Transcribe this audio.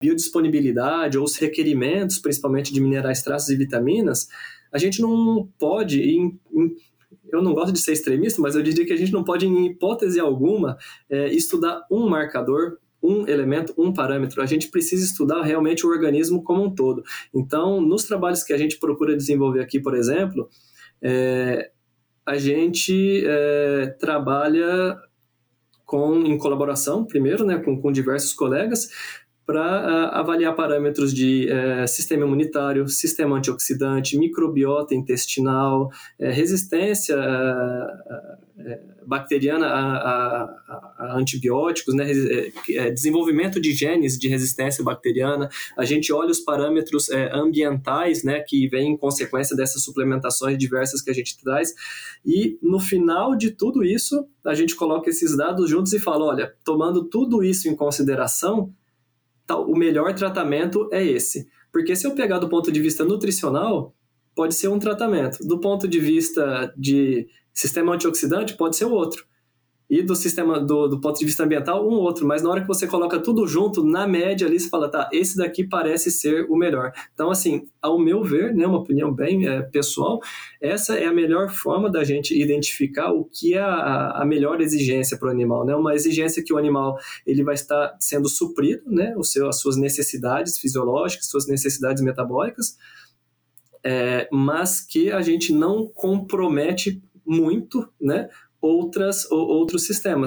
biodisponibilidade ou os requerimentos, principalmente de minerais traços e vitaminas, a gente não pode, em, em, eu não gosto de ser extremista, mas eu diria que a gente não pode, em hipótese alguma, é, estudar um marcador um elemento, um parâmetro. A gente precisa estudar realmente o organismo como um todo. Então, nos trabalhos que a gente procura desenvolver aqui, por exemplo, é, a gente é, trabalha com, em colaboração, primeiro, né, com, com diversos colegas, para uh, avaliar parâmetros de uh, sistema imunitário, sistema antioxidante, microbiota intestinal, uh, resistência bacteriana a, a, a, antibióticos, né, desenvolvimento de genes de resistência bacteriana. A gente olha os parâmetros ambientais, né, que vêm em consequência dessas suplementações diversas que a gente traz. E no final de tudo isso, a gente coloca esses dados juntos e fala, olha, tomando tudo isso em consideração, o melhor tratamento é esse. Porque se eu pegar do ponto de vista nutricional, pode ser um tratamento. Do ponto de vista de sistema antioxidante, pode ser outro e do sistema do, do ponto de vista ambiental um outro, mas na hora que você coloca tudo junto, na média ali você fala, tá, esse daqui parece ser o melhor. Então, assim, ao meu ver, né, uma opinião bem é, pessoal, essa é a melhor forma da gente identificar o que é a, a melhor exigência para o animal, né? Uma exigência que o animal ele vai estar sendo suprido, né, o seu, as suas necessidades fisiológicas, suas necessidades metabólicas, é, mas que a gente não compromete muito, né, outras, ou, outros sistemas.